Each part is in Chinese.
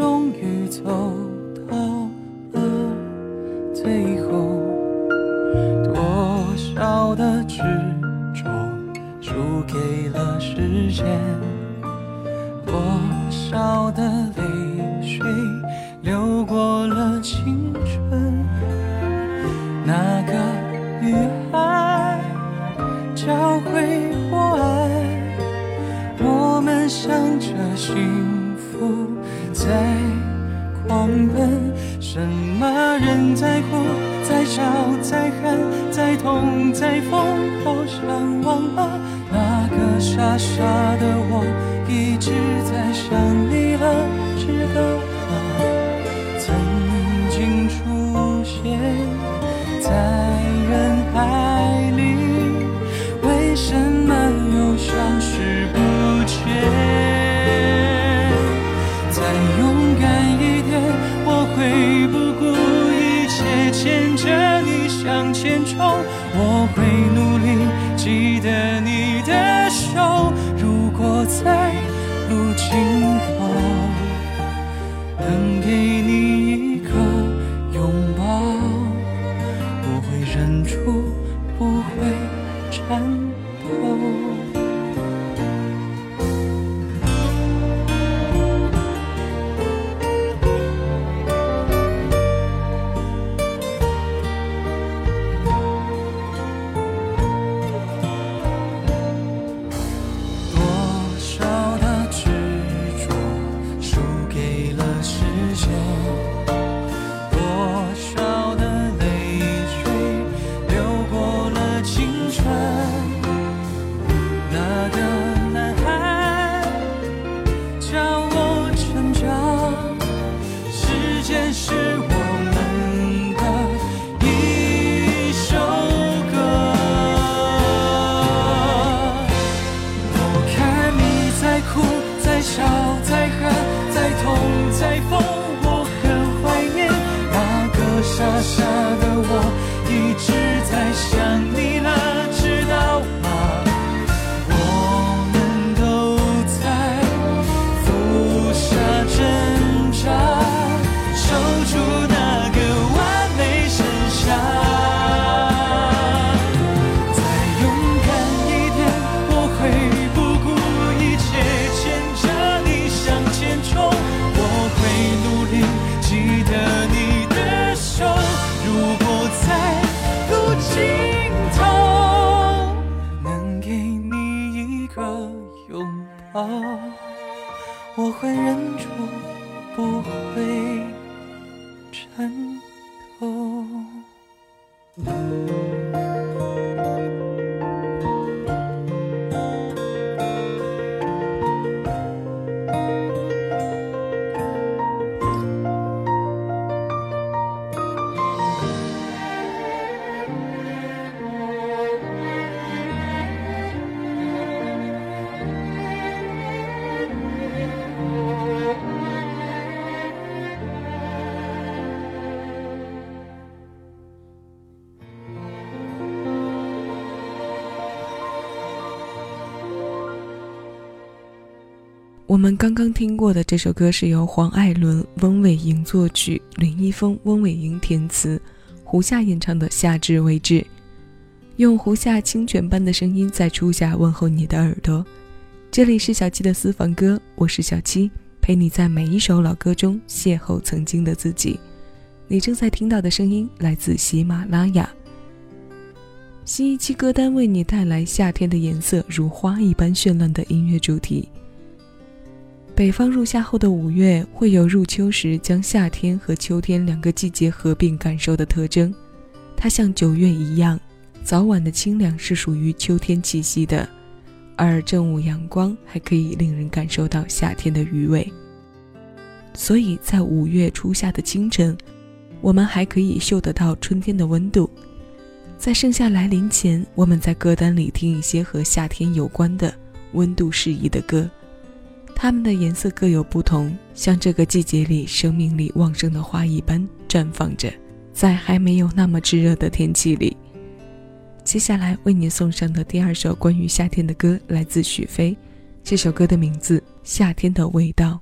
终于走到了最后。多少的执着输给了时间多少的泪水在风口上望了那个傻傻的我一直在想你。hand 我们刚刚听过的这首歌是由黄艾伦、翁伟莹作曲，林一峰、翁伟莹填词，胡夏演唱的《夏至未至》。用胡夏清泉般的声音在初夏问候你的耳朵。这里是小七的私房歌，我是小七，陪你在每一首老歌中邂逅曾经的自己。你正在听到的声音来自喜马拉雅。新一期歌单为你带来夏天的颜色如花一般绚烂的音乐主题。北方入夏后的五月，会有入秋时将夏天和秋天两个季节合并感受的特征。它像九月一样，早晚的清凉是属于秋天气息的，而正午阳光还可以令人感受到夏天的余味。所以在五月初夏的清晨，我们还可以嗅得到春天的温度。在盛夏来临前，我们在歌单里听一些和夏天有关的温度适宜的歌。它们的颜色各有不同，像这个季节里生命力旺盛的花一般绽放着，在还没有那么炙热的天气里。接下来为您送上的第二首关于夏天的歌，来自许飞，这首歌的名字《夏天的味道》。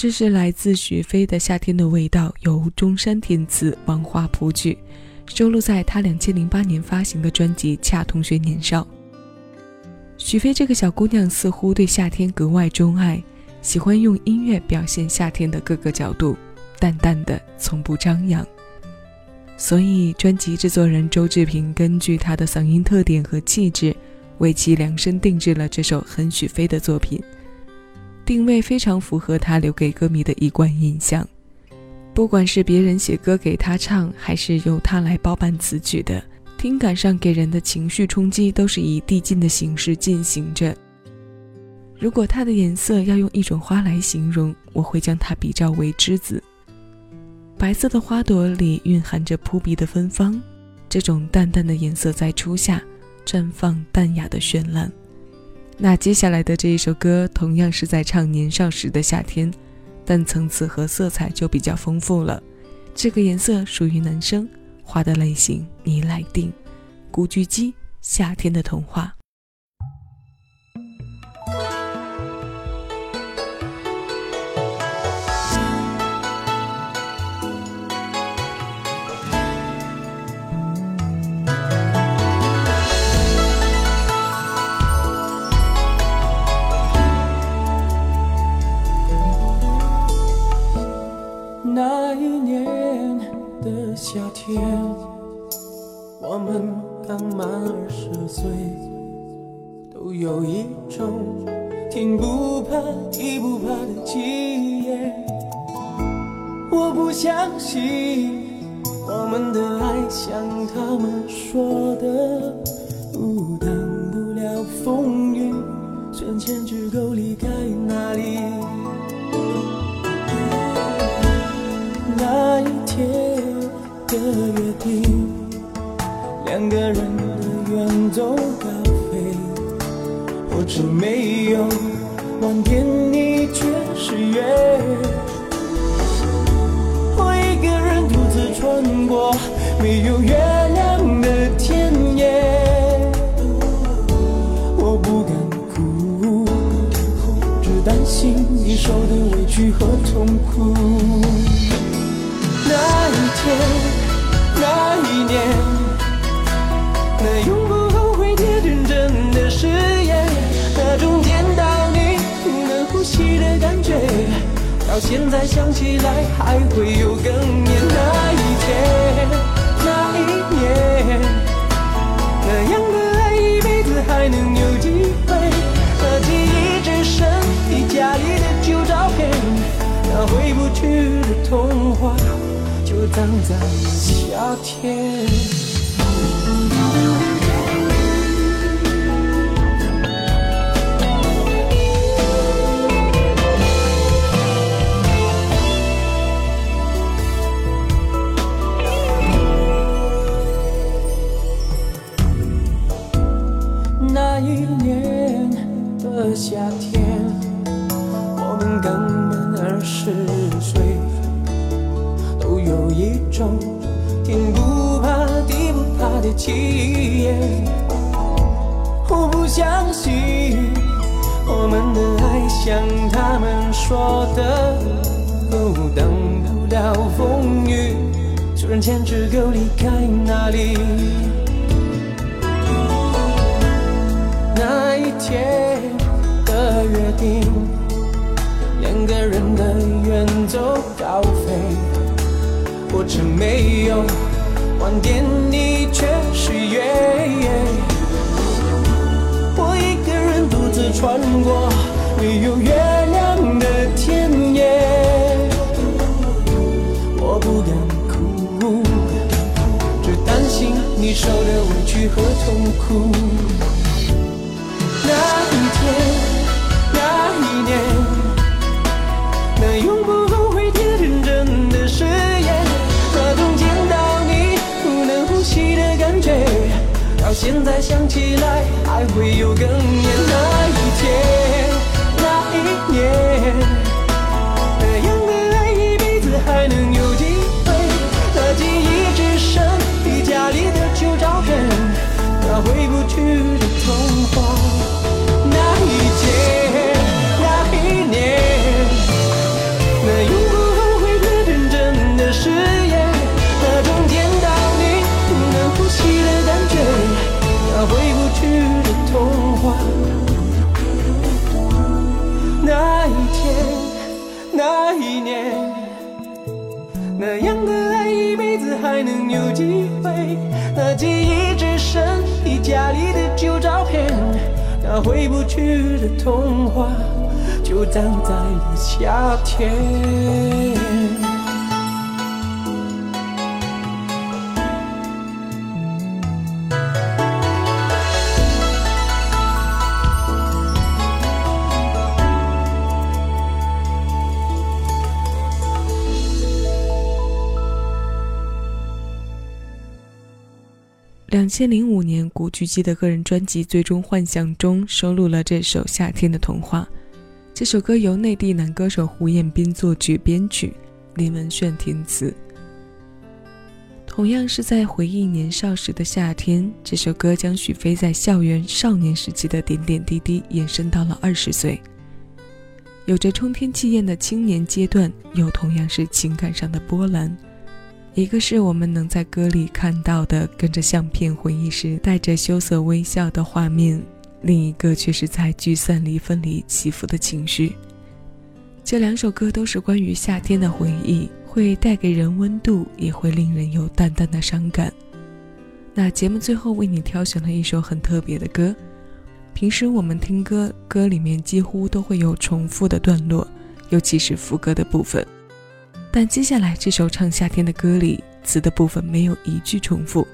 这是来自许飞的《夏天的味道》，由中山填词，王华谱曲，收录在他两千零八年发行的专辑《恰同学年少》。许飞这个小姑娘似乎对夏天格外钟爱，喜欢用音乐表现夏天的各个角度，淡淡的，从不张扬。所以，专辑制作人周志平根据她的嗓音特点和气质，为其量身定制了这首很许飞的作品。定位非常符合他留给歌迷的一贯印象。不管是别人写歌给他唱，还是由他来包办词曲的，听感上给人的情绪冲击都是以递进的形式进行着。如果它的颜色要用一种花来形容，我会将它比照为栀子。白色的花朵里蕴含着扑鼻的芬芳，这种淡淡的颜色在初夏绽放淡雅的绚烂。那接下来的这一首歌同样是在唱年少时的夏天，但层次和色彩就比较丰富了。这个颜色属于男生，花的类型你来定。古巨基《夏天的童话》。走高飞，火车没有晚点，你却是约。穿过没有月亮的田野，我不敢哭，只担心你受的委屈和痛苦。那一天，那一年，誓言，那种见到你不能呼吸的感觉。到现在想起来还会有哽咽，那一天，那一年，那样的爱一辈子还能有机会？那记忆只剩你家里的旧照片，那回不去的童话就葬在夏天。中天不怕地不怕的气焰，我不相信我们的爱像他们说的都等不到风雨，突然牵着狗离开那里。那一天的约定，两个人的远走高飞。过程没有忘点你却是原我一个人独自穿过没有童话，就葬在了夏天。两千零五年，古巨基的个人专辑《最终幻想》中收录了这首《夏天的童话》。这首歌由内地男歌手胡彦斌作曲编曲，林文炫填词。同样是在回忆年少时的夏天，这首歌将许飞在校园少年时期的点点滴滴延伸到了二十岁，有着冲天气焰的青年阶段，又同样是情感上的波澜。一个是我们能在歌里看到的跟着相片回忆时带着羞涩微笑的画面，另一个却是在聚散离分里起伏的情绪。这两首歌都是关于夏天的回忆，会带给人温度，也会令人有淡淡的伤感。那节目最后为你挑选了一首很特别的歌。平时我们听歌，歌里面几乎都会有重复的段落，尤其是副歌的部分。但接下来这首唱夏天的歌里，词的部分没有一句重复，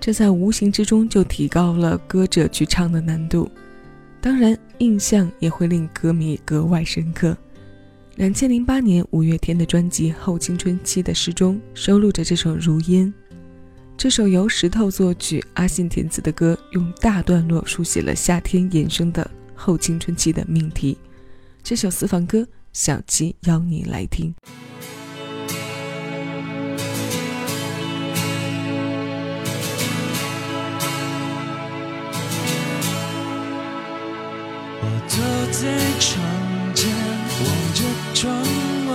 这在无形之中就提高了歌者去唱的难度，当然印象也会令歌迷格外深刻。两千零八年五月天的专辑《后青春期的诗》中收录着这首《如烟》，这首由石头作曲、阿信填词的歌，用大段落书写了夏天衍生的后青春期的命题。这首私房歌，小七邀你来听。在窗前望着窗外，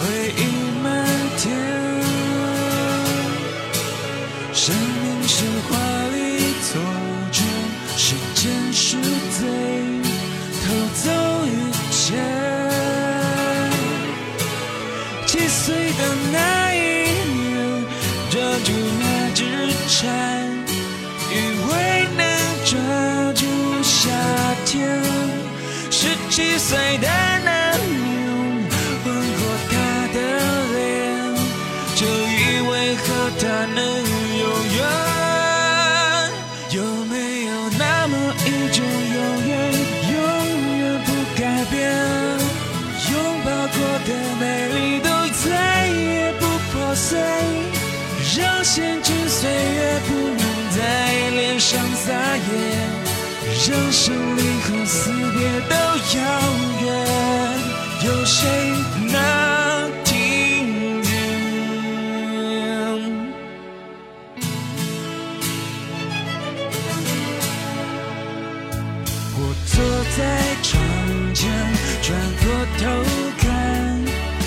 回忆漫天。生命是华丽错觉，时间是贼，偷走一切。七岁的那一年，抓住那只蝉，七岁的男人，吻过她的脸，就以为和她能永远。有没有那么一种永远，永远不改变？拥抱过的美丽都再也不破碎，让闲去岁月不能在脸上撒野。让生离和死别都遥远，有谁能听见？我坐在窗前，转过头看，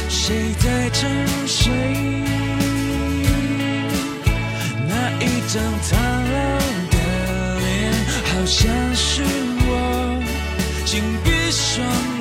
谁在沉睡？那一张苍。像是我，紧闭双眼。